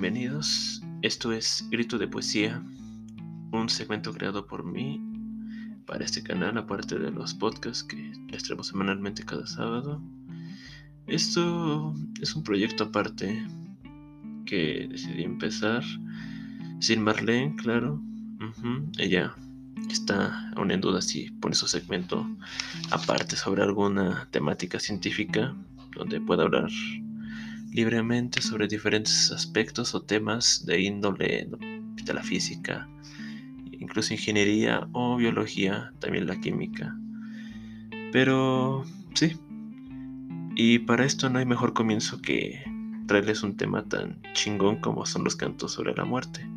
bienvenidos. Esto es Grito de Poesía, un segmento creado por mí para este canal, aparte de los podcasts que les semanalmente cada sábado. Esto es un proyecto aparte que decidí empezar sin Marlene, claro. Ella está aún en duda si pone su segmento aparte sobre alguna temática científica donde pueda hablar libremente sobre diferentes aspectos o temas de índole de la física, incluso ingeniería o biología, también la química. Pero sí, y para esto no hay mejor comienzo que traerles un tema tan chingón como son los cantos sobre la muerte,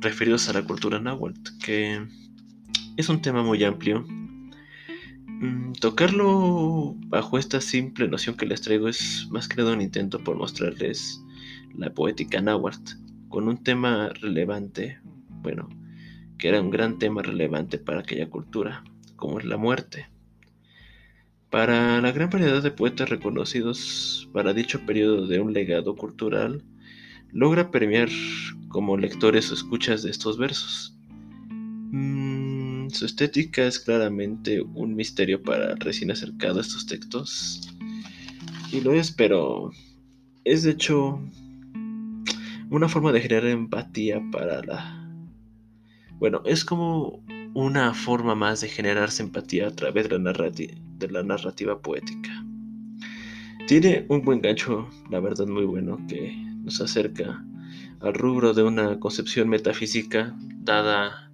referidos a la cultura náhuatl, que es un tema muy amplio tocarlo bajo esta simple noción que les traigo es más que nada un intento por mostrarles la poética náhuatl con un tema relevante, bueno, que era un gran tema relevante para aquella cultura, como es la muerte. Para la gran variedad de poetas reconocidos para dicho periodo de un legado cultural, logra premiar como lectores o escuchas de estos versos. Su estética es claramente un misterio para recién acercado a estos textos. Y lo es, pero es de hecho una forma de generar empatía para la... Bueno, es como una forma más de generarse empatía a través de la, de la narrativa poética. Tiene un buen gancho, la verdad muy bueno, que nos acerca al rubro de una concepción metafísica dada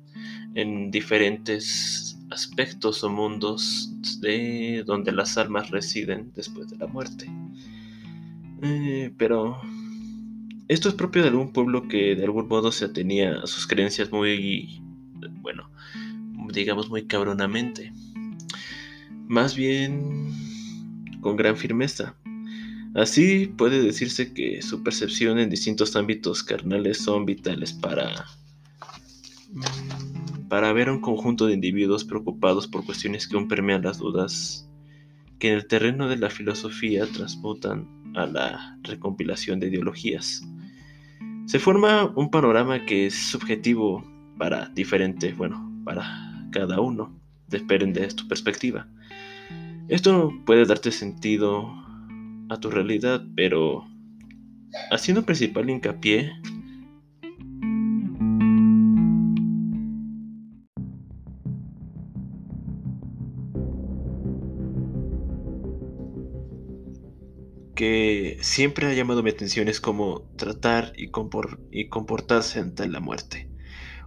en diferentes aspectos o mundos de donde las almas residen después de la muerte. Eh, pero esto es propio de algún pueblo que de algún modo se atenía sus creencias muy, bueno, digamos muy cabronamente. Más bien con gran firmeza. Así puede decirse que su percepción en distintos ámbitos carnales son vitales para para ver un conjunto de individuos preocupados por cuestiones que aún permean las dudas, que en el terreno de la filosofía transmutan a la recompilación de ideologías. Se forma un panorama que es subjetivo para diferente, bueno, para cada uno, depende de tu perspectiva. Esto puede darte sentido a tu realidad, pero haciendo principal hincapié que siempre ha llamado mi atención es cómo tratar y, comportarse ante la muerte.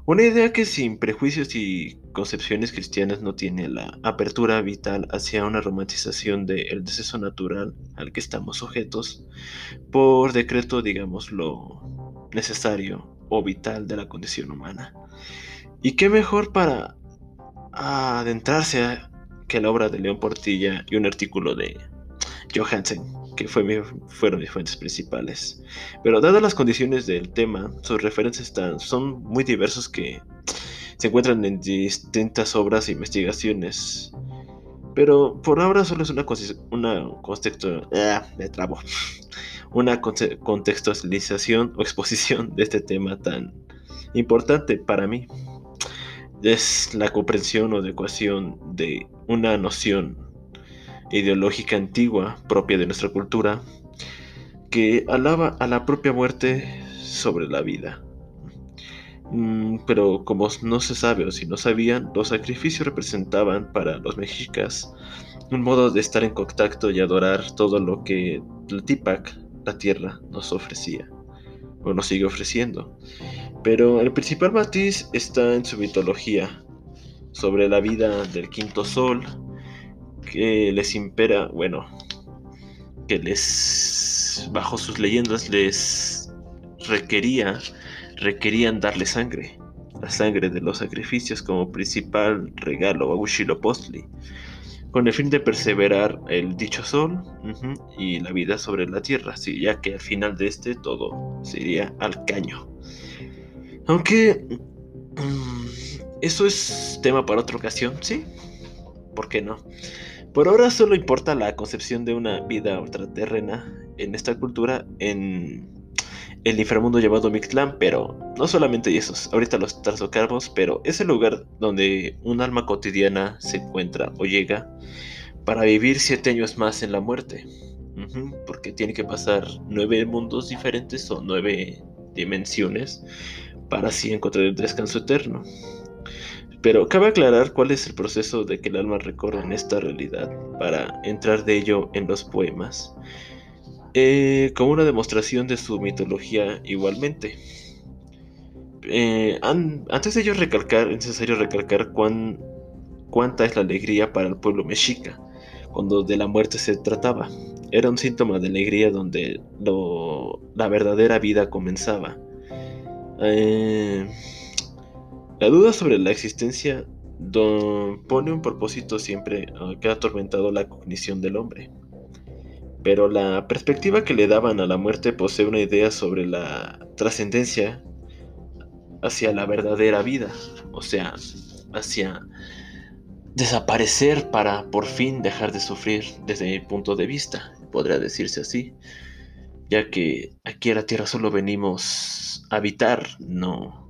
Una idea que sin prejuicios y concepciones cristianas no tiene la apertura vital hacia una romantización del deceso natural al que estamos sujetos, por decreto, digamos, lo necesario o vital de la condición humana. ¿Y qué mejor para adentrarse que la obra de León Portilla y un artículo de Johansen? Que fueron mis fuentes principales. Pero dadas las condiciones del tema, sus referencias están, son muy diversos que se encuentran en distintas obras e investigaciones. Pero por ahora solo es una, una contexto, ah, me trabo, una contextualización o exposición de este tema tan importante para mí. Es la comprensión o adecuación de una noción ideológica antigua propia de nuestra cultura que alaba a la propia muerte sobre la vida. Mm, pero como no se sabe o si no sabían, los sacrificios representaban para los mexicas un modo de estar en contacto y adorar todo lo que Tipac, la tierra, nos ofrecía o nos sigue ofreciendo. Pero el principal matiz está en su mitología sobre la vida del quinto sol, que les impera, bueno, que les, bajo sus leyendas, les requería, requerían darle sangre, la sangre de los sacrificios como principal regalo a Huitzilopochtli, con el fin de perseverar el dicho sol y la vida sobre la tierra, ya que al final de este todo sería al caño. Aunque mm, eso es tema para otra ocasión, sí, ¿por qué no? Por ahora solo importa la concepción de una vida ultraterrena en esta cultura en, el inframundo llamado Mictlán, pero no solamente esos, ahorita los tarsocarpos, pero es el lugar donde un alma cotidiana se encuentra o llega para vivir siete años más en la muerte. porque tiene que pasar nueve mundos diferentes o nueve dimensiones para así encontrar el descanso eterno. Pero cabe aclarar cuál es el proceso de que el alma recorre en esta realidad para entrar de ello en los poemas. Eh, como una demostración de su mitología igualmente. Eh, antes de ello recalcar, es necesario recalcar cuán, cuánta es la alegría para el pueblo mexica cuando de la muerte se trataba. Era un síntoma de alegría donde la verdadera vida comenzaba. Eh, la duda sobre la existencia pone un propósito siempre que ha atormentado la cognición del hombre. Pero la perspectiva que le daban a la muerte posee una idea sobre la trascendencia hacia la verdadera vida, o sea, hacia desaparecer para por fin dejar de sufrir desde mi punto de vista, podría decirse así, ya que aquí a la Tierra solo venimos a habitar, no,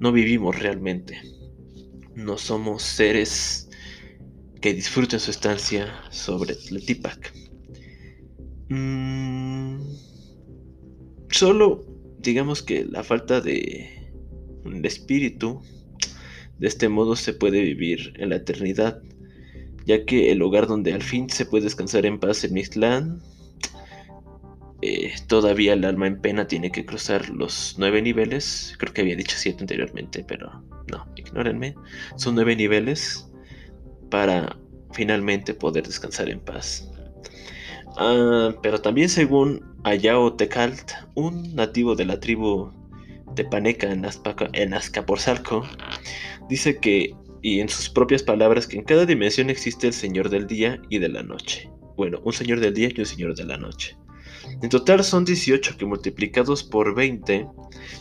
no vivimos realmente, no somos seres que disfruten su estancia sobre el Tipac. Mm, solo digamos que la falta de, un espíritu, de este modo se puede vivir en la eternidad, ya que el lugar donde al fin se puede descansar en paz en Mictlán, eh, todavía el alma en pena tiene que cruzar los nueve niveles, creo que había dicho siete anteriormente, pero no, ignórenme, son nueve niveles para finalmente poder descansar en paz. Ah, pero también según Ayao Tecalt, un nativo de la tribu Tepaneca en, en Azcapotzalco, dice que, y en sus propias palabras, que en cada dimensión existe el Señor del Día y de la Noche. Bueno, un Señor del Día y un Señor de la Noche. En total son 18 que multiplicados por 20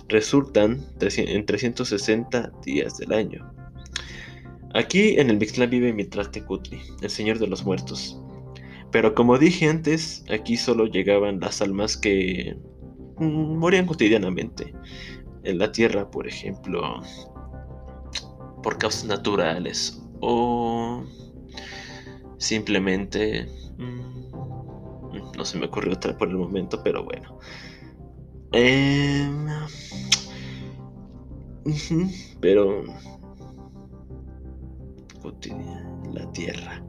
resultan en 360 días del año. Aquí en el Mixtlán vive Tecutli, el Señor de los Muertos, pero como dije antes, aquí solo llegaban las almas que mm, morían cotidianamente. En la tierra, por ejemplo, por causas naturales o simplemente... Se me ocurrió otra por el momento, pero bueno. Em, pero... La tierra.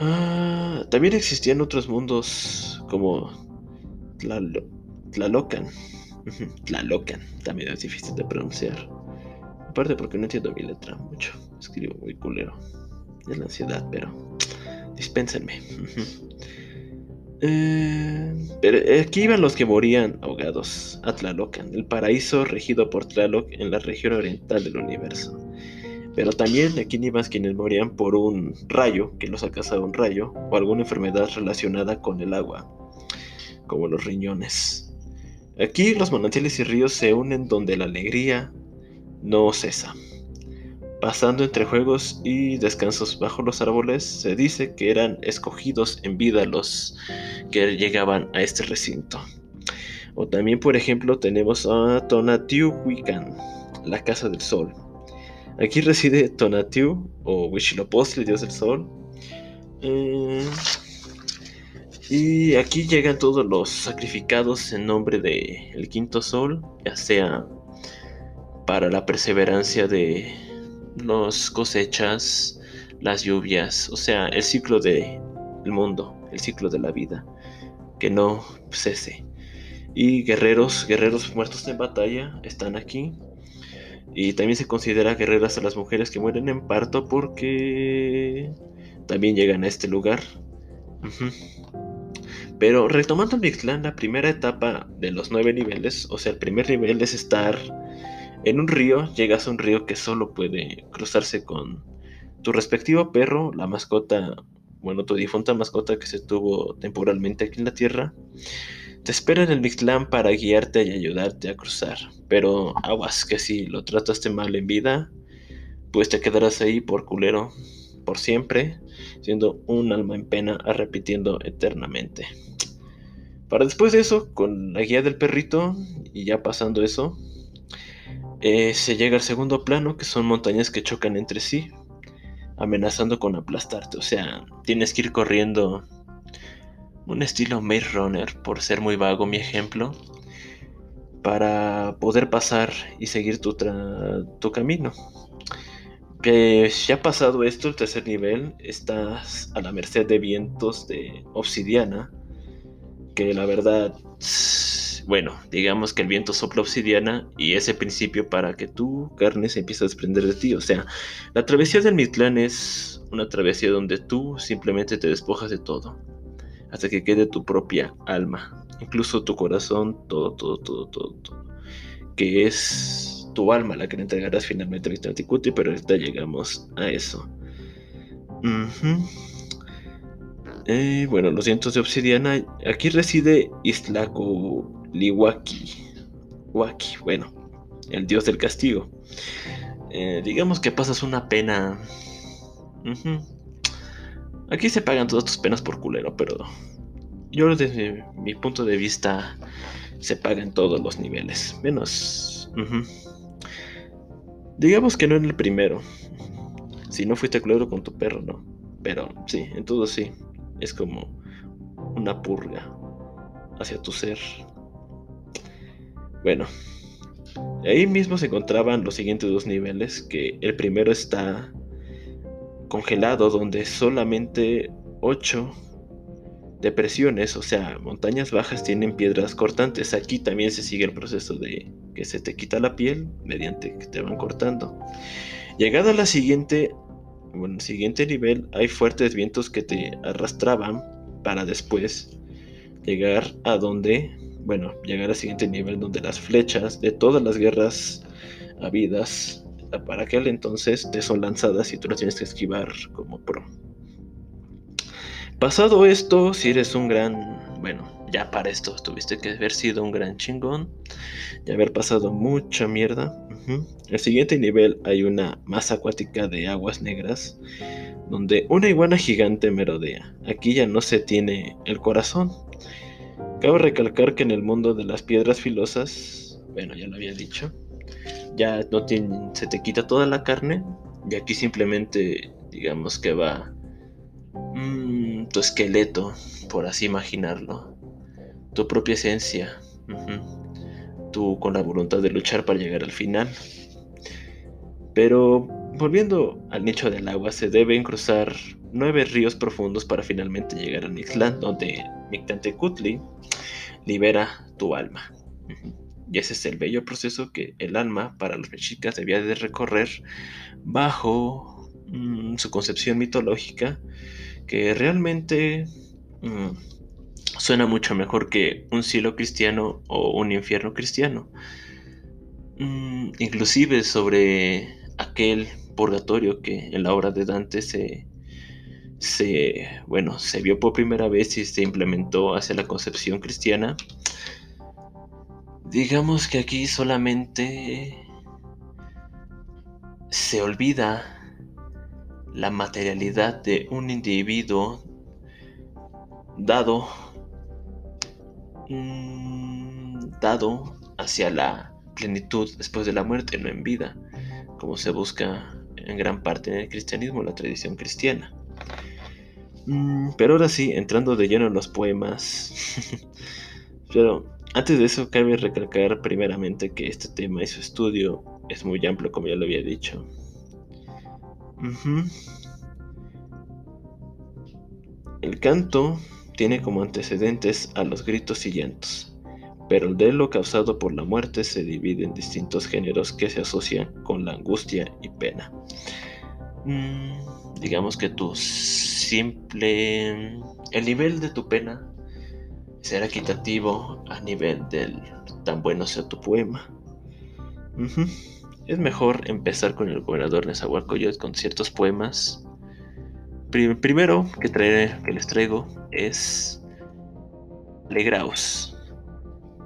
Ah, también existían otros mundos como Tlalocan. Tlalocan, también es difícil de pronunciar. Aparte porque no entiendo mi letra mucho. Escribo muy culero. Es la ansiedad, pero dispénsenme. Eh, aquí iban los que morían ahogados a Tlalocan, el paraíso regido por Tlaloc en la región oriental del universo. Pero también aquí más quienes morían por un rayo, que los ha cazado un rayo, o alguna enfermedad relacionada con el agua, como los riñones. Aquí los manantiales y ríos se unen donde la alegría no cesa. Pasando entre juegos y descansos bajo los árboles, se dice que eran escogidos en vida los que llegaban a este recinto. O también, por ejemplo, tenemos a Tonatiuhuican, la Casa del Sol, Aquí reside Tonatiuh o Huitzilopochtli, dios del sol. Eh, y aquí llegan todos los sacrificados en nombre del quinto sol, ya sea para la perseverancia de las cosechas, las lluvias, o sea, el ciclo del mundo, el ciclo de la vida, que no cese. Y guerreros, guerreros muertos en batalla están aquí y también se considera guerreras a las mujeres que mueren en parto porque también llegan a este lugar. Pero retomando Mixtlán, la primera etapa de los nueve niveles, o sea, el primer nivel es estar en un río, llegas a un río que solo puede cruzarse con tu respectivo perro, la mascota, bueno, tu difunta mascota que se tuvo temporalmente aquí en la Tierra. Te espera en el Mictlán para guiarte y ayudarte a cruzar, pero aguas que si lo trataste mal en vida, pues te quedarás ahí por culero, por siempre, siendo un alma en pena, repitiendo eternamente. Para después de eso, con la guía del perrito, y ya pasando eso, eh, se llega al segundo plano, que son montañas que chocan entre sí, amenazando con aplastarte. O sea, tienes que ir corriendo un estilo Maze Runner, por ser muy vago mi ejemplo, para poder pasar y seguir tu, tu camino. ya pasado esto, el tercer nivel, estás a la merced de vientos de obsidiana, que la verdad bueno, digamos que el viento sopla obsidiana y ese principio para que tu carne se empiece a desprender de ti. O sea, la travesía del Mictlán es una travesía donde tú simplemente te despojas de todo, hasta que quede tu propia alma, incluso tu corazón, todo, todo, todo, todo, todo. Que es tu alma la que le entregarás finalmente a Mictlán pero ahorita llegamos a eso. Eh, bueno, los vientos de obsidiana. Aquí reside Islaco Liwaki. Waki, bueno, el dios del castigo. Eh, digamos que pasas una pena. Aquí se pagan todas tus penas por culero, pero yo desde mi punto de vista se pagan todos los niveles. Menos... Digamos que no en el primero. Si no fuiste culero con tu perro, no. Pero sí, en todo sí. Es como una purga hacia tu ser. Bueno, ahí mismo se encontraban los siguientes dos niveles, que el primero está congelado, donde solamente 8 depresiones, o sea, montañas bajas tienen piedras cortantes. Aquí también se sigue el proceso de que se te quita la piel mediante que te van cortando. Llegada a la siguiente, bueno, siguiente nivel, hay fuertes vientos que te arrastraban para después llegar a donde bueno, llegar al siguiente nivel donde las flechas de todas las guerras habidas para aquel entonces te son lanzadas y tú las tienes que esquivar como pro. Pasado esto, si eres un gran, bueno, ya para esto tuviste que haber sido un gran chingón y haber pasado mucha mierda. El siguiente nivel hay una masa acuática de aguas negras donde una iguana gigante merodea. Aquí ya no se tiene el corazón, Cabe recalcar que en el mundo de las piedras filosas, bueno, ya lo había dicho, ya no se te quita toda la carne y aquí simplemente digamos que va mm, tu esqueleto, por así imaginarlo, tu propia esencia, tú con la voluntad de luchar para llegar al final. Pero volviendo al nicho del agua, se deben cruzar nueve ríos profundos para finalmente llegar al Mixland, donde Mictantecutli libera tu alma. Y ese es el bello proceso que el alma para los mexicas debía de recorrer bajo mm, su concepción mitológica, que realmente mm, suena mucho mejor que un cielo cristiano o un infierno cristiano. Mm, inclusive sobre aquel purgatorio que en la obra de Dante se se, bueno, se vio por primera vez y se implementó hacia la concepción cristiana, digamos que aquí solamente se olvida la materialidad de un individuo dado dado hacia la plenitud después de la muerte, no en vida, como se busca en gran parte en el cristianismo, la tradición cristiana. Mm, pero ahora sí, entrando de lleno en los poemas. pero antes de eso, cabe recalcar primeramente que este tema y su estudio es muy amplio, como ya lo había dicho. El canto tiene como antecedentes a los gritos y llantos, pero el duelo causado por la muerte se divide en distintos géneros que se asocian con la angustia y pena. Mm, digamos que tu simple... El nivel de tu pena será equitativo a nivel del tan bueno sea tu poema. Es mejor empezar con el gobernador Nezahualcóyotl con ciertos poemas. primero que, traeré, que les traigo es Alegraos.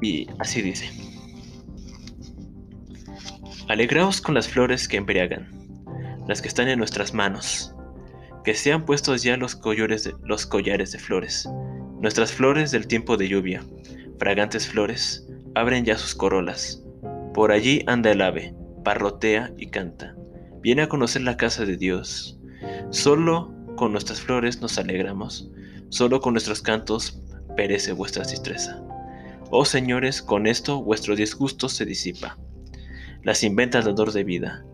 Y así dice. Alegraos con las flores que embriagan las que están en nuestras manos, que sean puestos ya los de, los collares de flores, Nuestras flores del tiempo de lluvia, fragantes flores, abren ya sus corolas. Por allí anda el ave, parrotea y canta. Viene a conocer la casa de Dios. Solo con nuestras flores nos alegramos, solo con nuestros cantos perece vuestra distreza. Oh señores, con esto vuestro disgusto se disipa. Las inventa el dador de vida,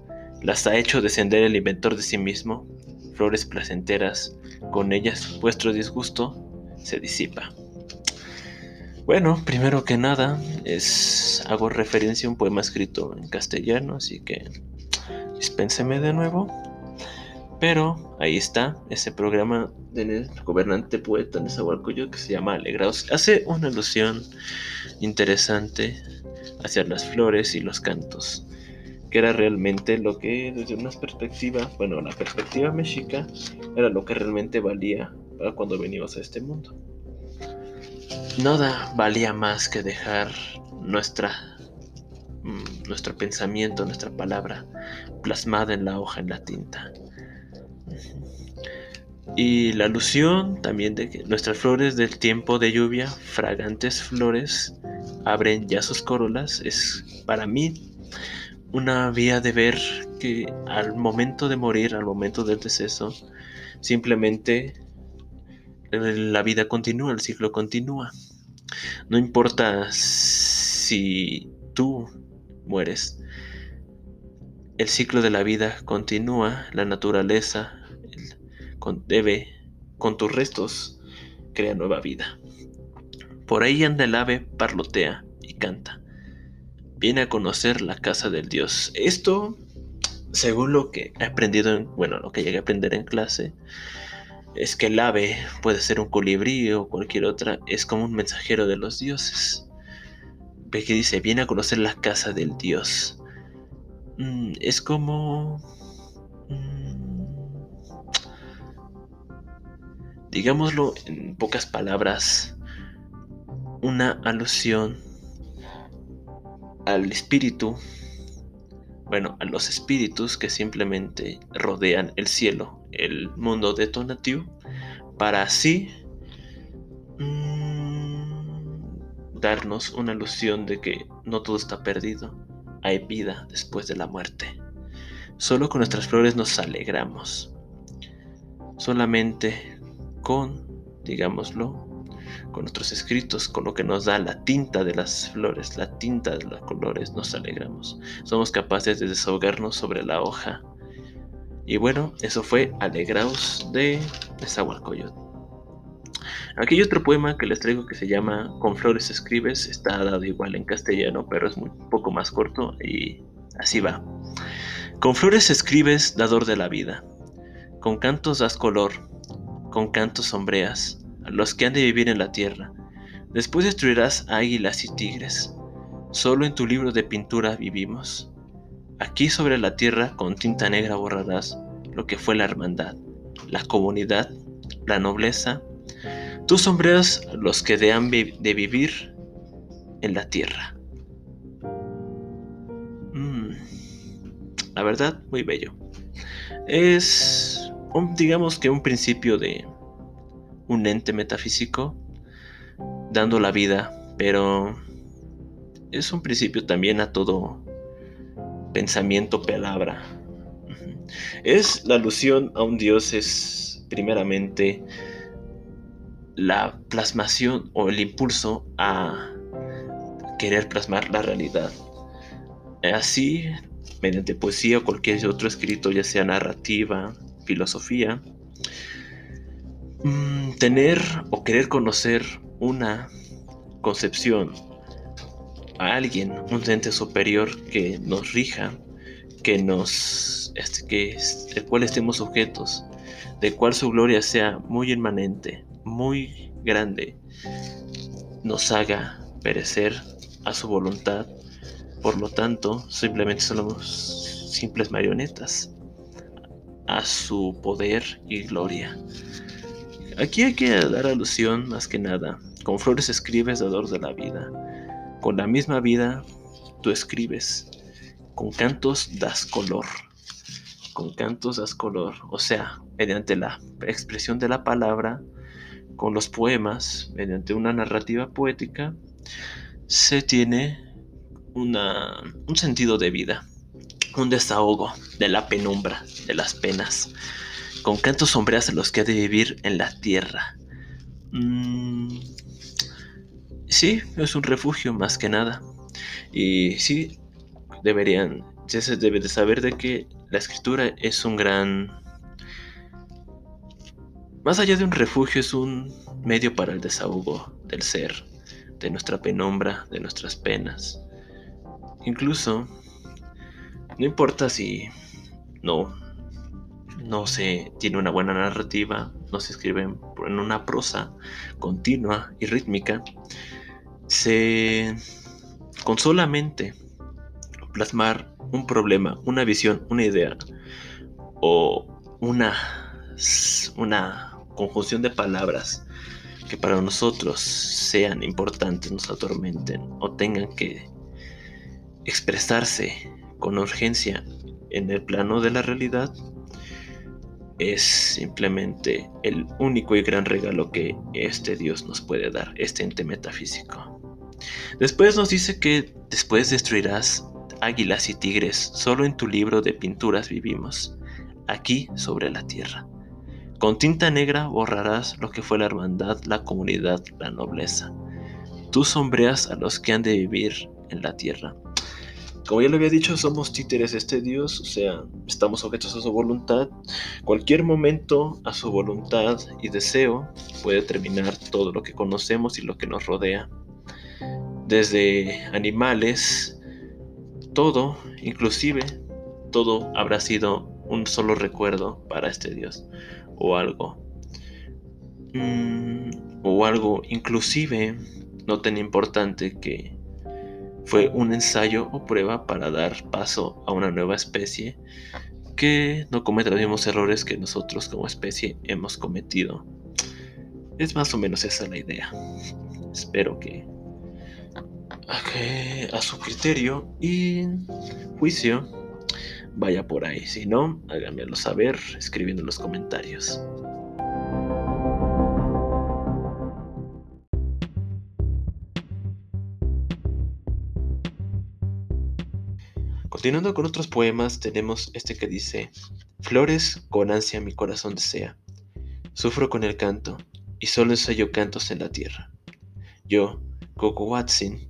las ha hecho descender el inventor de sí mismo, flores placenteras, con ellas vuestro disgusto se disipa. Bueno, primero que nada, es, hago referencia a un poema escrito en castellano, así que dispénseme de nuevo. Pero ahí está, ese programa del gobernante poeta Nezahualcóyotl que se llama Alegraos. Hace una alusión interesante hacia las flores y los cantos, que era realmente lo que desde una perspectiva, bueno, la perspectiva mexica, era lo que realmente valía para cuando venimos a este mundo. Nada valía más que dejar nuestra mm, nuestro pensamiento, nuestra palabra plasmada en la hoja, en la tinta. Y la alusión también de que nuestras flores del tiempo de lluvia, fragantes flores, abren ya sus corolas, es para mí una vía de ver que al momento de morir, al momento del deceso, simplemente la vida continúa, el ciclo continúa. No importa si tú mueres, el ciclo de la vida continúa, la naturaleza debe, con tus restos, crea nueva vida. Por ahí anda el ave, parlotea y canta. Viene a conocer la casa del Dios. Esto, según lo que he aprendido, en, bueno, lo que llegué a aprender en clase, es que el ave puede ser un colibrí o cualquier otra, es como un mensajero de los dioses. Ve que dice, viene a conocer la casa del Dios. Mm, es como... Mm, digámoslo en pocas palabras, una alusión al espíritu, bueno, a los espíritus que simplemente rodean el cielo el mundo de Tonatiuh para así mm, darnos una ilusión de que no todo está perdido, hay vida después de la muerte. Solo con nuestras flores nos alegramos. Solamente con, digámoslo, con nuestros escritos, con lo que nos da la tinta de las flores, la tinta de los colores, nos alegramos. Somos capaces de desahogarnos sobre la hoja y bueno, eso fue Alegraos de Nezahualcóyotl. Aquí hay otro poema que les traigo que se llama Con flores escribes, está dado igual en castellano, pero es un poco más corto y así va. Con flores escribes, dador de la vida, con cantos das color, con cantos sombreas a los que han de vivir en la tierra. Después destruirás águilas y tigres. Solo en tu libro de pintura vivimos. Aquí sobre la tierra con tinta negra borrarás lo que fue la hermandad, la comunidad, la nobleza. Tú sombreas los que dehan de vivir en la tierra. Mm, la verdad, muy bello. Es, digamos que un principio de un ente metafísico dando la vida, pero es un principio también a todo pensamiento, palabra. Es la alusión a un Dios, es primeramente la plasmación o el impulso a querer plasmar la realidad. Así, mediante poesía o cualquier otro escrito, ya sea narrativa, filosofía, mm, tener o querer conocer una concepción a alguien, un ente superior que nos rija, que nos, este, que el cual estemos sujetos, de cual su gloria sea muy inmanente, muy grande, nos haga perecer a su voluntad. Por lo tanto, simplemente somos simples marionetas a su poder y gloria. Aquí hay que dar alusión más que nada. Con flores escribes dador de la vida. Con la misma vida tú escribes, con cantos das color, con cantos das color, o sea, mediante la expresión de la palabra, con los poemas, mediante una narrativa poética, se tiene una, un sentido de vida, un desahogo de la penumbra, de las penas, con cantos sombreas en los que ha de vivir en la tierra. Mm, sí, es un refugio más que nada. Y sí, deberían, ya se debe de saber de que la escritura es un gran... Más allá de un refugio, es un medio para el desahogo del ser, de nuestra penumbra, de nuestras penas. Incluso, no importa si no, no se tiene una buena narrativa, no se escribe en una prosa continua y rítmica, se con solamente plasmar un problema, una visión, una idea o una, una conjunción de palabras que para nosotros sean importantes, nos atormenten o tengan que expresarse con urgencia en el plano de la realidad, es simplemente el único y gran regalo que este Dios nos puede dar, este ente metafísico. Después nos dice que después destruirás águilas y tigres, solo en tu libro de pinturas vivimos, aquí sobre la tierra. Con tinta negra borrarás lo que fue la hermandad, la comunidad, la nobleza. Tú sombreas a los que han de vivir en la tierra. Como ya lo había dicho, somos títeres de este Dios, o sea, estamos sujetos a su voluntad. Cualquier momento a su voluntad y deseo puede terminar todo lo que conocemos y lo que nos rodea. Desde animales, todo, inclusive, todo habrá sido un solo recuerdo para este Dios o algo. Mm, o algo inclusive no tan importante que fue un ensayo o prueba para dar paso a una nueva especie que no cometa los mismos errores que nosotros como especie hemos cometido. Es más o menos esa la idea. Espero que a su criterio y juicio vaya por ahí. Si no, háganmelo saber escribiendo en los comentarios. Continuando con otros poemas, tenemos este que dice, Flores con ansia mi corazón desea, sufro con el canto, y solo ensayo cantos en la tierra. Yo, Coco Watson,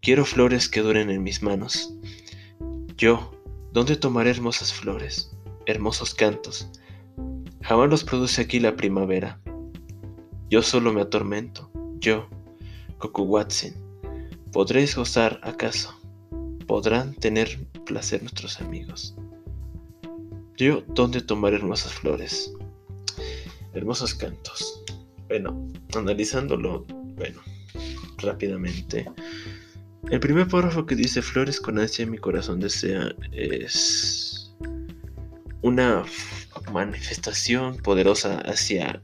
quiero flores que duren en mis manos. Yo, ¿Dónde tomaré hermosas flores, hermosos cantos? Jamás los produce aquí la primavera. Yo solo me atormento, yo, Watson. ¿Podréis gozar acaso? ¿Podrán tener placer nuestros amigos? Yo, ¿dónde tomaré hermosas flores? Hermosos cantos. Bueno, analizándolo, bueno, rápidamente. El primer párrafo que dice Flores con ansia mi corazón desea es una manifestación poderosa hacia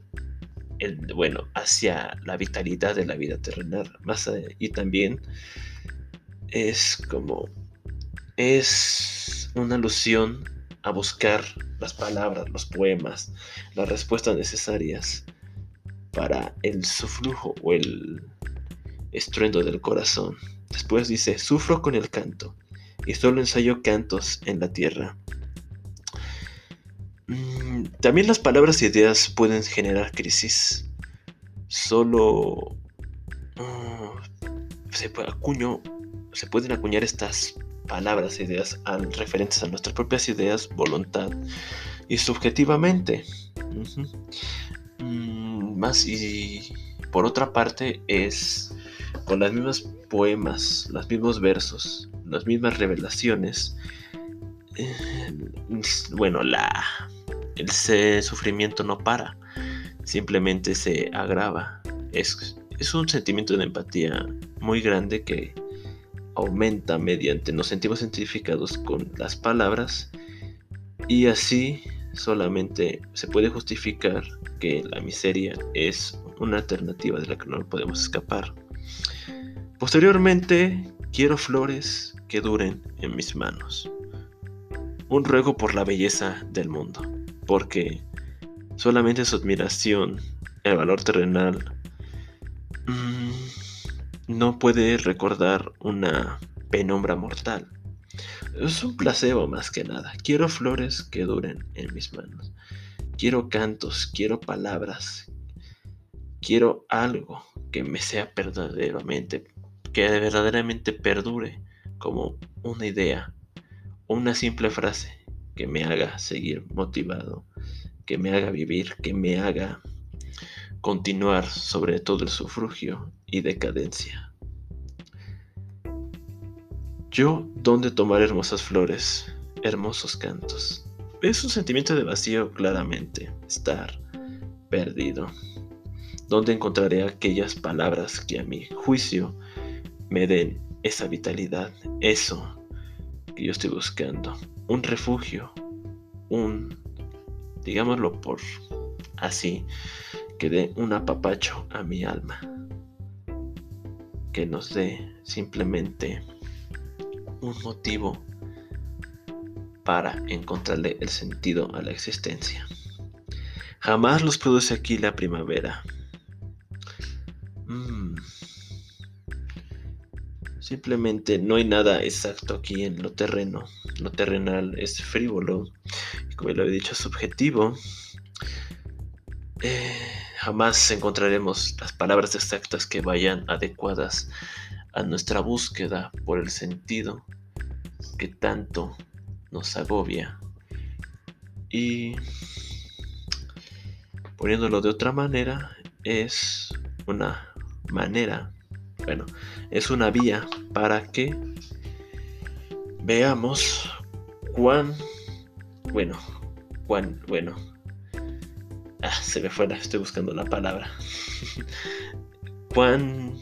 el bueno, hacia la vitalidad de la vida terrenal, más y también es como es una alusión a buscar las palabras, los poemas, las respuestas necesarias para el suflujo o el estruendo del corazón. Después dice, sufro con el canto y solo ensayo cantos en la tierra. Mm, también las palabras y ideas pueden generar crisis. Solo ah, se, acuño, se pueden acuñar estas palabras ideas referentes a nuestras propias ideas, voluntad y subjetivamente. Mm, más y por otra parte es con las mismas poemas, los mismos versos, las mismas revelaciones, eh, bueno, la, el sufrimiento no para, simplemente se agrava. Es, es un sentimiento de empatía muy grande que aumenta mediante nos sentimos identificados con las palabras y así solamente se puede justificar que la miseria es una alternativa de la que no podemos escapar. Posteriormente, quiero flores que duren en mis manos. Un ruego por la belleza del mundo, porque solamente su admiración el valor terrenal mm, no puede recordar una penumbra mortal. Es un placebo más que nada. Quiero flores que duren en mis manos. Quiero cantos, quiero palabras. Quiero algo que me sea verdaderamente, que verdaderamente perdure como una idea una simple frase que me haga seguir motivado, que me haga vivir, que me haga continuar sobre todo el sufragio y decadencia. Yo, ¿dónde tomar hermosas flores, hermosos cantos? Es un sentimiento de vacío claramente, estar perdido. ¿Dónde encontraré aquellas palabras que a mi juicio me den esa vitalidad, eso que yo estoy buscando? Un refugio, un, digámoslo por así, que dé un apapacho a mi alma, que nos dé simplemente un motivo para encontrarle el sentido a la existencia. Jamás los produce aquí la primavera. Mm. Simplemente no hay nada exacto aquí en lo terreno. Lo terrenal es frívolo. Como lo he dicho, subjetivo. Eh, jamás encontraremos las palabras exactas que vayan adecuadas a nuestra búsqueda por el sentido que tanto nos agobia. Y poniéndolo de otra manera, es una manera, bueno, es una vía para que veamos cuán, bueno, cuán, bueno, ah, se me fue, estoy buscando la palabra, cuán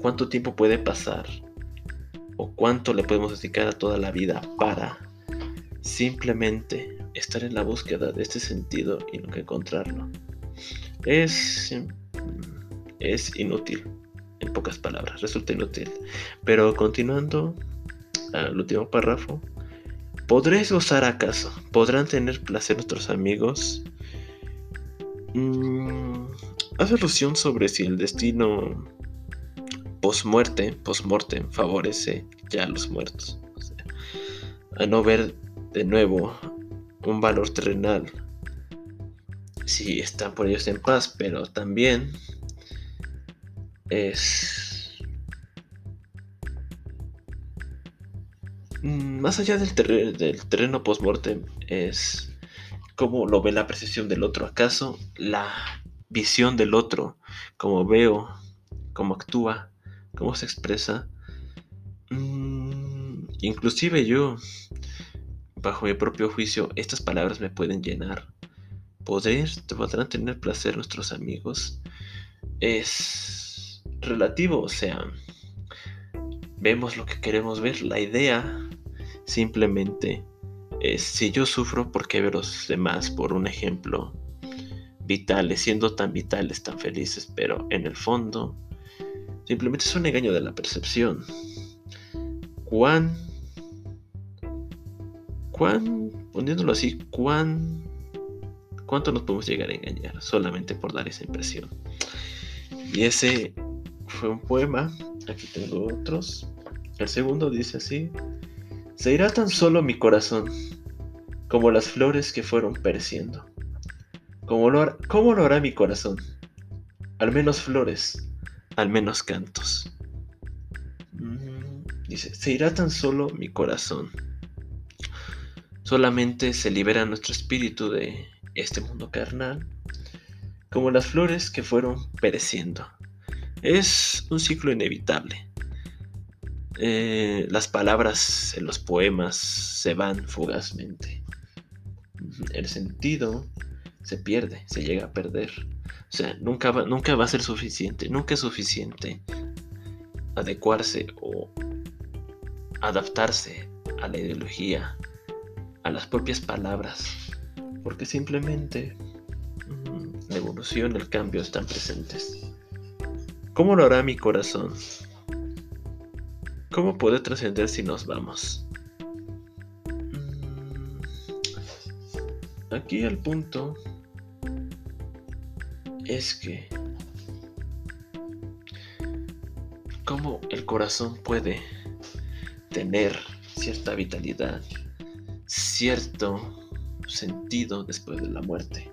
cuánto tiempo puede pasar o cuánto le podemos dedicar a toda la vida para simplemente estar en la búsqueda de este sentido y nunca encontrarlo. Es, es inútil, en pocas palabras, resulta inútil. Pero continuando al último párrafo, ¿podréis gozar acaso? ¿Podrán tener placer nuestros amigos? Mm, hace alusión sobre si el destino post-muerte, favorece ya a los muertos. a no ver de nuevo un valor terrenal. Si están por ellos en paz, pero también es mm, más allá del, del terreno post-mortem es cómo lo ve la percepción del otro. ¿Acaso la visión del otro, como veo, cómo actúa, cómo se expresa. Mm, inclusive yo, bajo mi propio juicio, estas palabras me pueden llenar. Podrán tener placer nuestros amigos. Es relativo, o sea, vemos lo que queremos ver. La idea simplemente es si yo sufro, porque veo los demás, por un ejemplo, vitales, siendo tan vitales, tan felices, pero en el fondo Simplemente es un engaño de la percepción. ¿Cuán... ¿Cuán... poniéndolo así, cuán... ¿Cuánto nos podemos llegar a engañar solamente por dar esa impresión? Y ese fue un poema. Aquí tengo otros. El segundo dice así. Se irá tan solo mi corazón como las flores que fueron pereciendo. ¿Cómo lo, ¿Cómo lo hará mi corazón? Al menos flores al menos cantos. Mm, dice, se irá tan solo mi corazón. Solamente se libera nuestro espíritu de este mundo carnal, como las flores que fueron pereciendo. Es un ciclo inevitable. Eh, las palabras en los poemas se van fugazmente. El sentido se pierde, se llega a perder. O sea, nunca va, nunca va a ser suficiente, nunca es suficiente adecuarse o adaptarse a la ideología, a las propias palabras, porque simplemente la evolución, el cambio están presentes. ¿Cómo lo hará mi corazón? ¿Cómo puede trascender si nos vamos? Mm, aquí el punto es que cómo el corazón puede tener cierta vitalidad, cierto sentido después de la muerte.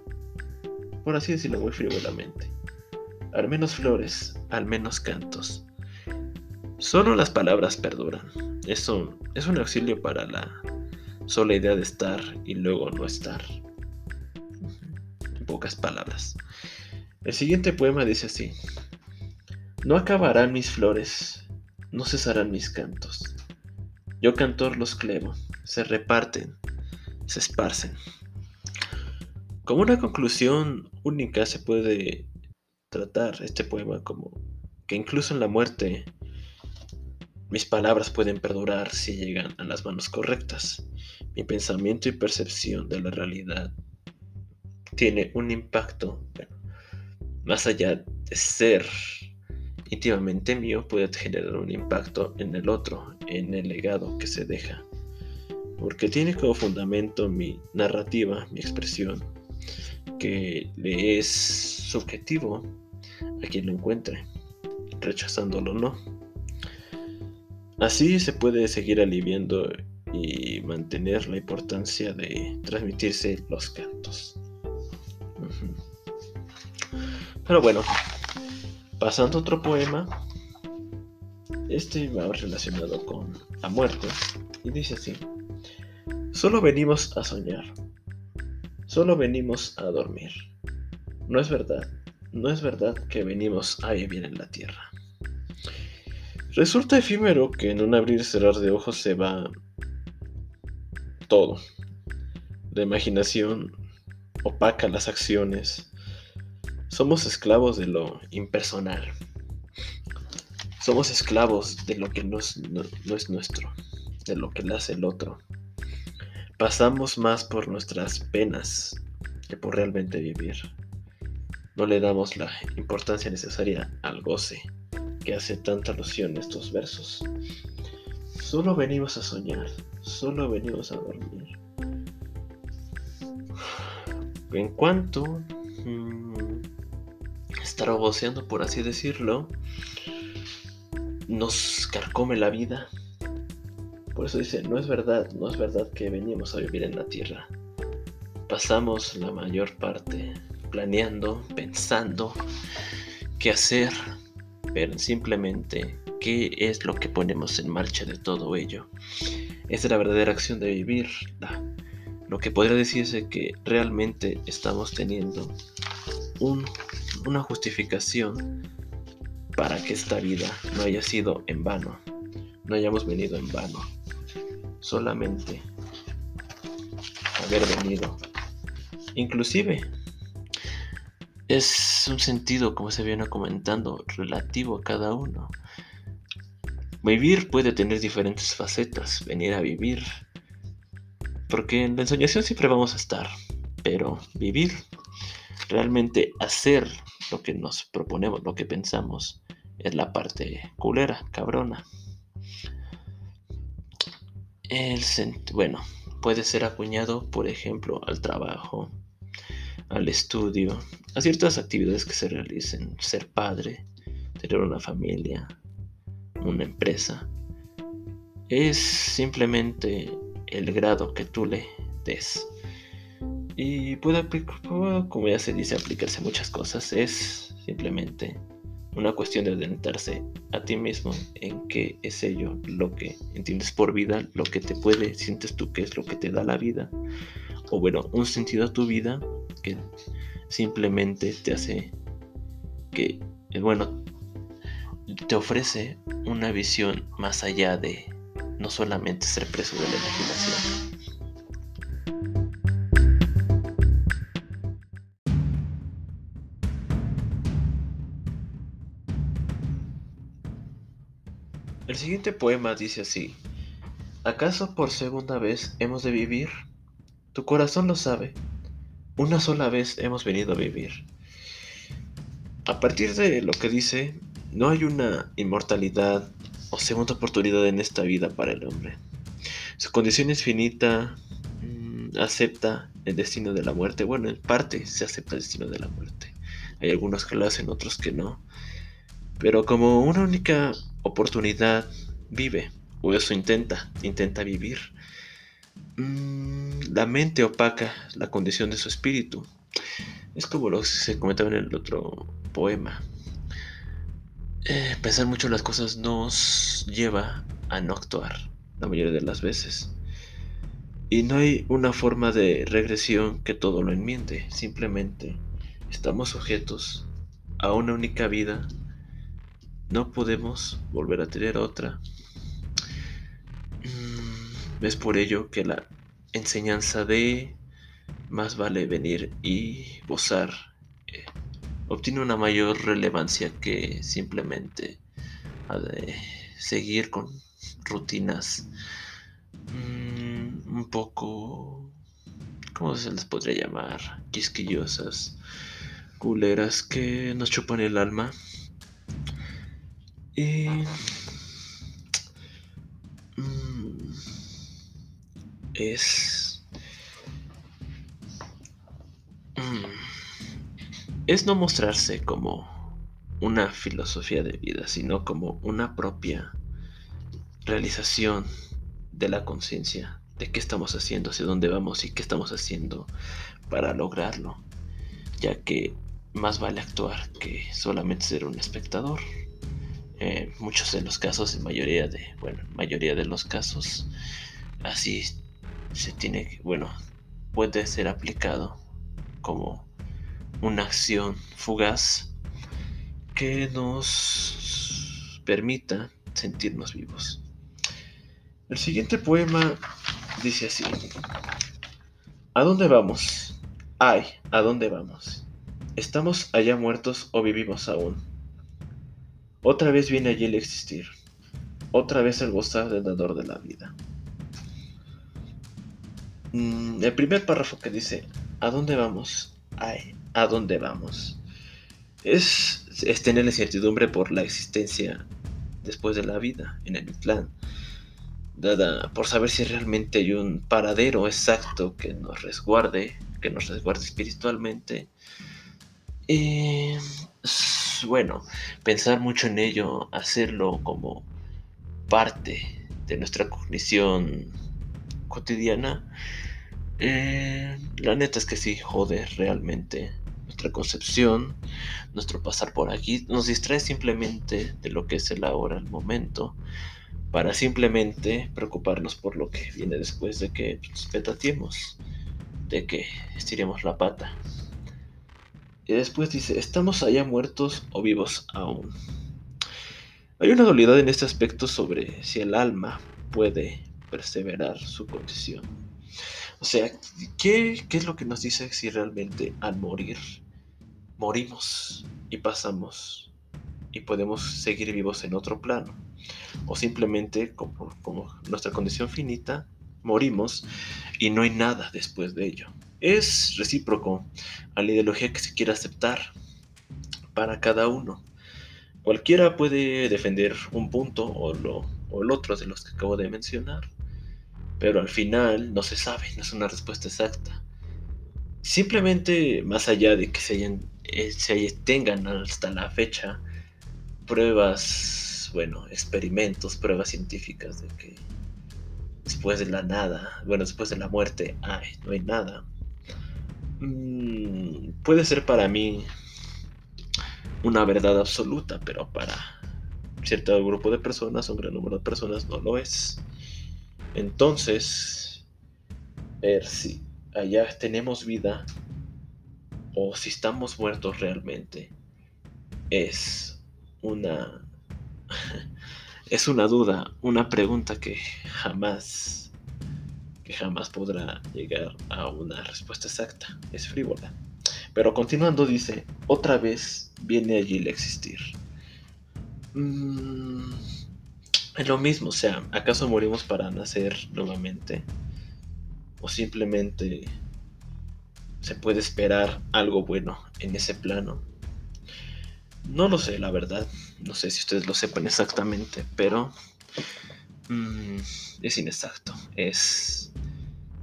Por así decirlo muy frívolamente. Al menos flores, al menos cantos. Solo las palabras perduran. Eso es un auxilio para la sola idea de estar y luego no estar. En pocas palabras. El siguiente poema dice así. No acabarán mis flores, no cesarán mis cantos. Yo cantor los clevo, se reparten, se esparcen. Como una conclusión única se puede tratar este poema como que incluso en la muerte mis palabras pueden perdurar si llegan a las manos correctas. Mi pensamiento y percepción de la realidad tiene un impacto, más allá de ser íntimamente mío, puede generar un impacto en el otro, en el legado que se deja. Porque tiene como fundamento mi narrativa, mi expresión, que le es subjetivo a quien lo encuentre, rechazándolo o no. Así se puede seguir aliviando y mantener la importancia de transmitirse los cantos. Pero bueno, pasando a otro poema, este va relacionado con la muerte y dice así, solo venimos a soñar, solo venimos a dormir. No es verdad, no es verdad que venimos a vivir en la tierra. Resulta efímero que en un abrir y cerrar de ojos se va todo. La imaginación opaca las acciones. Somos esclavos de lo impersonal. Somos esclavos de lo que no es, nuestro, de lo que le hace el otro. Pasamos más por nuestras penas que por realmente vivir. No le damos la importancia necesaria al goce que hace tanta alusión estos versos. Solo venimos a soñar, solo venimos a dormir. En cuanto mmm, estar por así decirlo, nos carcome la vida. Por eso dice, no es verdad, no es verdad que venimos a vivir en la tierra. Pasamos la mayor parte planeando, pensando qué hacer, pero simplemente qué es lo que ponemos en marcha de todo ello. Esa es la verdadera acción de vivir, lo que podría decirse que realmente estamos teniendo una justificación para que esta vida no haya sido en vano, no hayamos venido en vano, solamente haber venido. Inclusive es un sentido, como se viene comentando, relativo a cada uno. Vivir puede tener diferentes facetas, venir a vivir, porque en la ensoñación siempre vamos a estar, pero vivir, realmente hacer lo que nos proponemos, lo que pensamos, es la parte culera, cabrona. El bueno, puede ser acuñado, por ejemplo, al trabajo, al estudio, a ciertas actividades que se realicen, ser padre, tener una familia, una empresa. Es simplemente el grado que tú le des. Y puede como ya se dice, aplicarse a muchas cosas. Es simplemente una cuestión de adentrarse a ti mismo en qué es ello lo que entiendes por vida, lo que te puede, sientes tú que es lo que te da la vida, o bueno, un sentido a tu vida simplemente te hace que, eh, bueno, te ofrece una visión más allá de no solamente ser preso de la imaginación. El siguiente poema dice así, ¿acaso por segunda vez hemos de vivir? Tu corazón lo sabe, una sola vez hemos venido a vivir. A partir de lo que dice, no hay una inmortalidad o segunda oportunidad en esta vida para el hombre. Su condición es finita, mm, acepta el destino de la muerte. Bueno, en parte se acepta el destino de la muerte. Hay algunos que lo hacen, otros que no. Pero como una única oportunidad vive, o eso intenta, intenta vivir. Mm, la mente opaca la condición de su espíritu. Es como lo que se comentaba en el otro poema. Eh, pensar mucho las cosas nos lleva a no actuar la mayoría de las veces. Y no hay una forma de regresión que todo lo enmiende. Simplemente estamos sujetos a una única vida. No podemos volver a tener otra. Es por ello que la enseñanza de más vale venir y gozar eh, obtiene una mayor relevancia que simplemente de seguir con rutinas mm, un poco, ¿cómo se les podría llamar? Quisquillosas, culeras que nos chupan el alma. Y... es... Mm, es no mostrarse como una filosofía de vida, sino como una propia realización de la conciencia de qué estamos haciendo, hacia dónde vamos y qué estamos haciendo para lograrlo, ya que más vale actuar que solamente ser un espectador. En muchos de los casos, en mayoría de, bueno, mayoría de los casos, así se tiene, bueno, puede ser aplicado como una acción fugaz que nos permita sentirnos vivos. El siguiente poema dice así. ¿A dónde vamos? Ay, ¿a dónde vamos? ¿Estamos allá muertos o vivimos aún? Otra vez viene allí el existir. Otra vez el gozar del dador de la vida. Mm, el primer párrafo que dice, ¿a dónde vamos? Ay, ¿a dónde vamos? Es, tener la incertidumbre por la existencia después de la vida en el plan dada por saber si realmente hay un paradero exacto que nos resguarde, que nos resguarde espiritualmente. Y bueno, pensar mucho en ello, hacerlo como parte de nuestra cognición eh, la neta es que sí, joder, realmente nuestra concepción, nuestro pasar por aquí, nos distrae simplemente de lo que es el ahora, el momento, para simplemente preocuparnos por lo que viene después de que nos petatiemos, de que estiremos la pata. Y después dice, ¿estamos allá muertos o vivos aún? Hay una dualidad en este aspecto sobre si el alma puede perseverar su condición. O sea, ¿qué, ¿qué, es lo que nos dice si realmente al morir morimos y pasamos y podemos seguir vivos en otro plano? o simplemente como, nuestra condición finita, morimos y no hay nada después de ello. Es recíproco a la ideología que se quiera aceptar para cada uno. Cualquiera puede defender un punto o, lo, o el otro de los que acabo de mencionar, pero al final no se sabe, no es una respuesta exacta. Simplemente más allá de que se, hayan, eh, se tengan hasta la fecha pruebas bueno, experimentos, pruebas científicas de que después de la nada, bueno, después de la muerte, ay, no hay nada. Mm, puede ser para mí una verdad absoluta, pero para cierto grupo de personas, un gran número de personas, no lo es. Entonces, ver si allá tenemos vida o si estamos muertos realmente es una es una duda, una pregunta que jamás, que jamás podrá llegar a una respuesta exacta. Es frívola. Pero continuando dice, otra vez viene allí el existir. Mm, es lo mismo, o sea, ¿acaso morimos para nacer nuevamente? ¿O simplemente se puede esperar algo bueno en ese plano? No lo sé, la verdad. No sé si ustedes lo sepan exactamente, pero mm, es inexacto. Es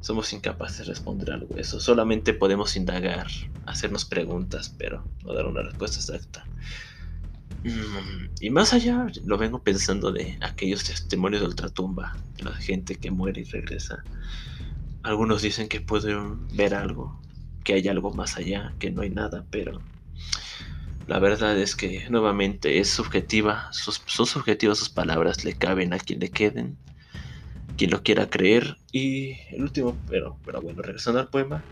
somos incapaces de responder algo eso. Solamente podemos indagar, hacernos preguntas, pero no dar una respuesta exacta. Mm, y más allá, lo vengo pensando de aquellos testimonios de ultratumba, de la gente que muere y regresa. Algunos dicen que pueden ver algo, que hay algo más allá, que no hay nada, pero la verdad es que nuevamente es subjetiva, son subjetivas sus palabras, le caben a quien le queden, quien lo quiera creer. Y el último, pero, pero bueno, regresando al poema,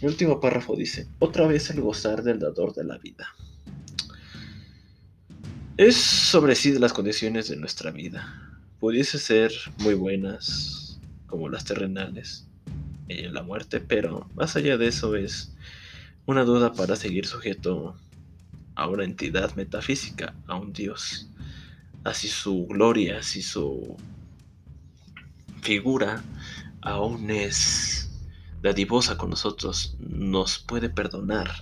el último párrafo dice, otra vez el gozar del dador de la vida. Es sobre sí de las condiciones de nuestra vida. Pudiese ser muy buenas, como las terrenales, en la muerte, pero más allá de eso es una duda para seguir sujeto a una entidad metafísica, a un Dios. Así su gloria, así su figura aún es dadivosa con nosotros, nos puede perdonar.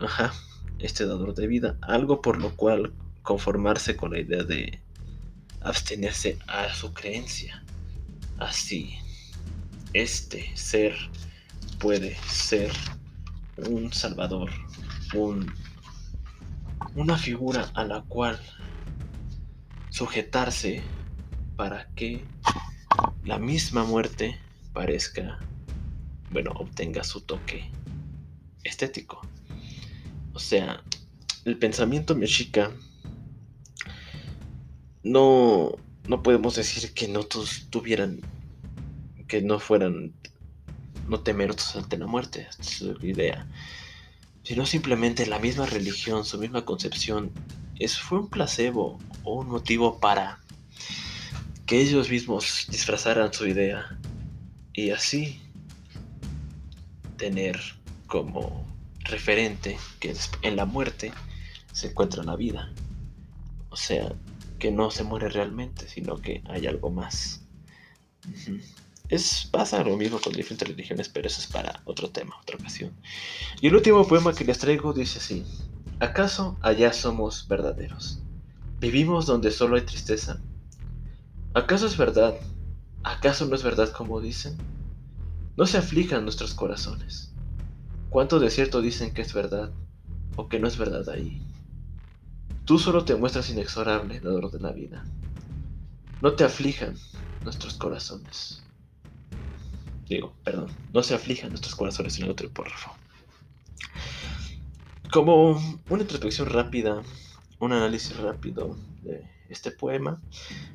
Ajá, este dador de vida, algo por lo cual conformarse con la idea de abstenerse a su creencia. Así, este ser puede ser un salvador, un una figura a la cual sujetarse para que la misma muerte parezca, bueno, obtenga su toque estético. O sea, el pensamiento mexica no, no podemos decir que no tuvieran, que no fueran, no temerosos ante la muerte, su idea sino simplemente la misma religión, su misma concepción, es, fue un placebo o un motivo para que ellos mismos disfrazaran su idea y así tener como referente que en la muerte se encuentra la vida. O sea, que no se muere realmente, sino que hay algo más. Es, pasa lo mismo con diferentes religiones, pero eso es para otro tema, otra ocasión. Y el último poema que les traigo dice así, ¿acaso allá somos verdaderos? ¿Vivimos donde solo hay tristeza? ¿Acaso es verdad? ¿Acaso no es verdad como dicen? No se aflijan nuestros corazones. ¿Cuánto de cierto dicen que es verdad o que no es verdad ahí? Tú solo te muestras inexorable, dador de la vida. No te aflijan nuestros corazones. Digo, perdón, no se aflijan nuestros corazones en el otro párrafo. Como una introspección rápida, un análisis rápido de este poema,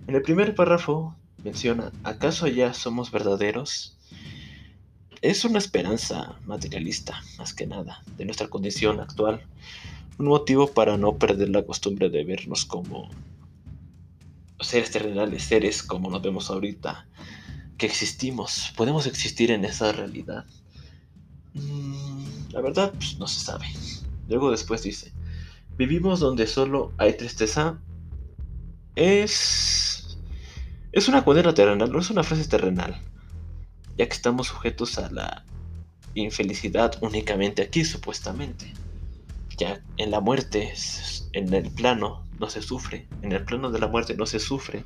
en el primer párrafo menciona, ¿acaso ya somos verdaderos? Es una esperanza materialista, más que nada, de nuestra condición actual, un motivo para no perder la costumbre de vernos como seres terrenales, seres como nos vemos ahorita, que existimos, podemos existir en esa realidad. Mm, la verdad, pues, no se sabe. Luego después dice, vivimos donde solo hay tristeza. Es... Es una condena terrenal, no es una frase terrenal, ya que estamos sujetos a la infelicidad únicamente aquí, supuestamente. Ya en la muerte, en el plano, no se sufre. En el plano de la muerte no se sufre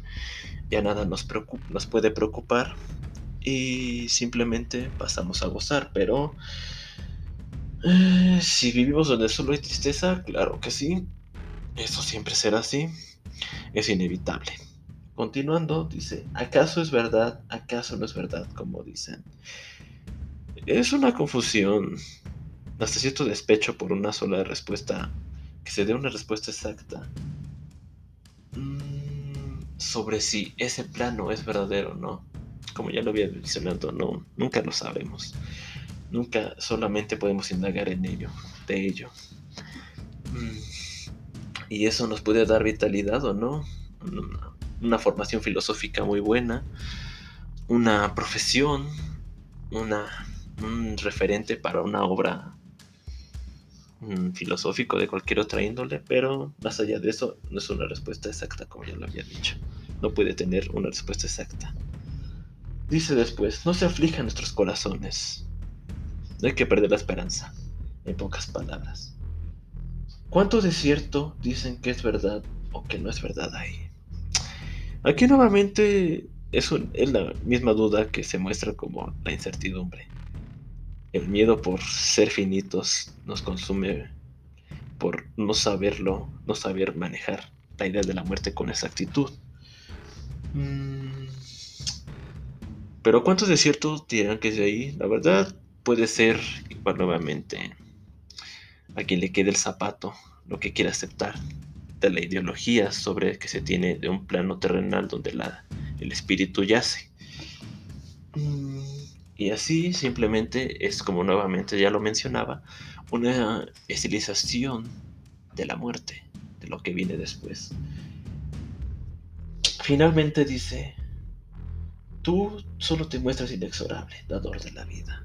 ya nada nos, puede preocupar y simplemente pasamos a gozar, pero eh, si vivimos donde solo hay tristeza, claro que sí, eso siempre será así, es inevitable. Continuando, dice, ¿acaso es verdad? ¿Acaso no es verdad? Como dicen. Es una confusión, hasta cierto despecho por una sola respuesta, que se dé una respuesta exacta sobre si ese plano es verdadero o no. Como ya lo había mencionado, no, nunca lo sabemos. Nunca solamente podemos indagar en ello, de ello. Mm. Y eso nos puede dar vitalidad o no. Una, formación filosófica muy buena, una profesión, una, un referente para una obra mm, filosófico de cualquier otra índole, pero más allá de eso no es una respuesta exacta como ya lo había dicho no puede tener una respuesta exacta. Dice después, no se aflijan nuestros corazones. No hay que perder la esperanza, en pocas palabras. ¿Cuánto de cierto dicen que es verdad o que no es verdad ahí? Aquí nuevamente es, es la misma duda que se muestra como la incertidumbre. El miedo por ser finitos nos consume por no saberlo, no saber manejar la idea de la muerte con exactitud. Mm. Pero ¿cuántos desiertos dirán que es de ahí? La verdad puede ser igual nuevamente a quien le quede el zapato, lo que quiera aceptar de la ideología sobre que se tiene de un plano terrenal donde la, el espíritu yace. Y así simplemente es como nuevamente ya lo mencionaba, una estilización de la muerte, de lo que viene después. Finalmente dice, tú solo te muestras inexorable, dador de la vida.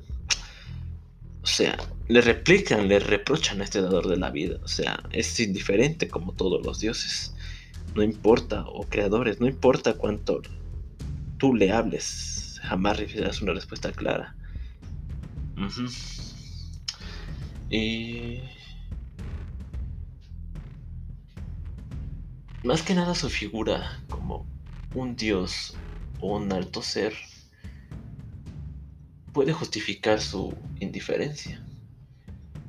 O sea, le replican, le reprochan a este dador de la vida. O sea, es indiferente como todos los dioses. No importa, o creadores, no importa cuánto tú le hables, jamás recibirás una respuesta clara. Y... Más que nada su figura como un dios o un alto ser puede justificar su indiferencia,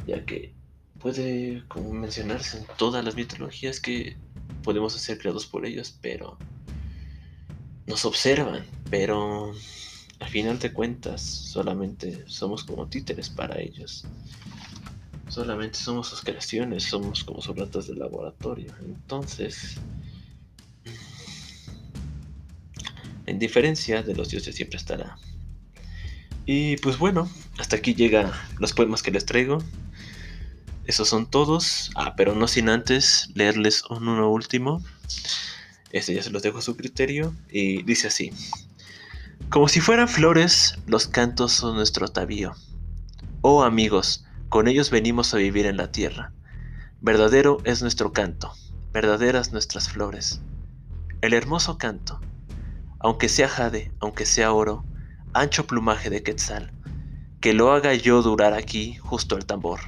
ya que puede, como mencionarse en todas las mitologías, que podemos ser creados por ellos, pero nos observan, pero al final de cuentas solamente somos como títeres para ellos. Solamente somos sus creaciones, somos como sus ratas de laboratorio. Entonces, la indiferencia de los dioses siempre estará. Y pues bueno, hasta aquí llegan los poemas que les traigo. Esos son todos. Ah, pero no sin antes leerles uno último. Este ya se los dejo a su criterio. Y dice así. Como si fueran flores, los cantos son nuestro atavío. Oh amigos, con ellos venimos a vivir en la tierra. Verdadero es nuestro canto, verdaderas nuestras flores. El hermoso canto, aunque sea jade, aunque sea oro, ancho plumaje de quetzal, que lo haga yo durar aquí justo el tambor.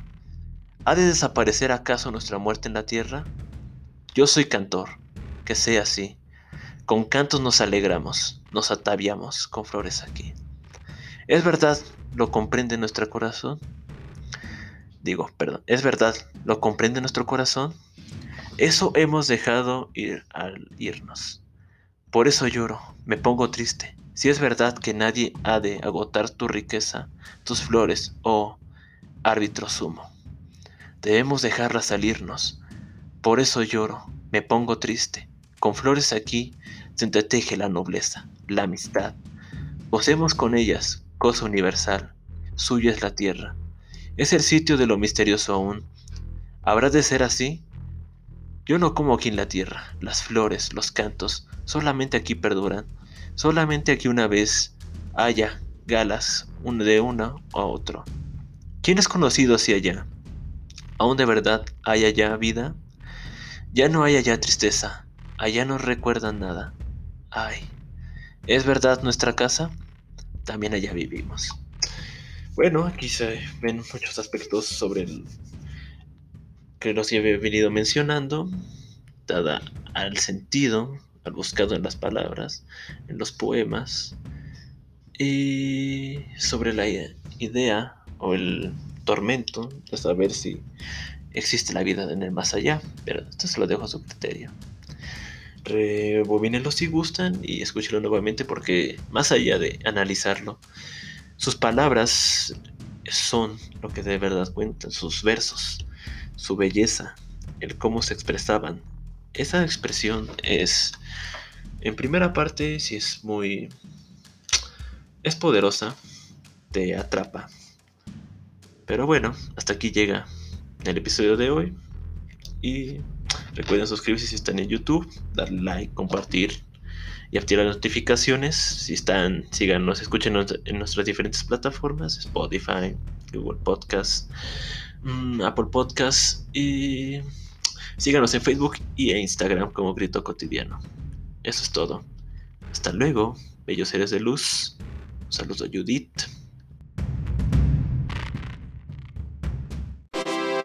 ¿Ha de desaparecer acaso nuestra muerte en la tierra? Yo soy cantor, que sea así. Con cantos nos alegramos, nos ataviamos con flores aquí. ¿Es verdad? ¿Lo comprende nuestro corazón? Digo, perdón, ¿es verdad? ¿Lo comprende nuestro corazón? Eso hemos dejado ir al irnos. Por eso lloro, me pongo triste. Si es verdad que nadie ha de agotar tu riqueza, tus flores, oh árbitro sumo. Debemos dejarla salirnos. Por eso lloro, me pongo triste. Con flores aquí se entreteje la nobleza, la amistad. Posemos con ellas cosa universal. Suya es la tierra es el sitio de lo misterioso aún. ¿Habrá de ser así? Yo no como aquí en la tierra. Las flores, los cantos, solamente aquí perduran. Solamente aquí una vez haya galas de uno a otro. ¿Quién es conocido hacia allá? ¿Aún de verdad hay allá vida? Ya no hay allá tristeza. Allá no recuerdan nada. Ay, ¿es verdad nuestra casa? También allá vivimos. Bueno, aquí se ven muchos aspectos sobre el que los he venido mencionando, dada al sentido, buscado en las palabras, en los poemas, y sobre la idea o el tormento de saber si existe la vida en el más allá, pero esto se lo dejo a su criterio. Rebobínenlo si gustan y escúchenlo nuevamente porque más allá de analizarlo, sus palabras son lo que de verdad cuentan, sus versos, su belleza, el cómo se expresaban. Esa expresión es, en primera parte, si es muy... es poderosa, te atrapa. Pero bueno, hasta aquí llega el episodio de hoy. Y recuerden suscribirse si están en YouTube, darle like, compartir y activar las notificaciones. Si están, síganos, escuchen en nuestras diferentes plataformas, Spotify, Google Podcast, mm, Apple Podcast y síganos en Facebook y en Instagram como Grito Cotidiano. Eso es todo. Hasta luego, bellos seres de luz. Saludos a Judith.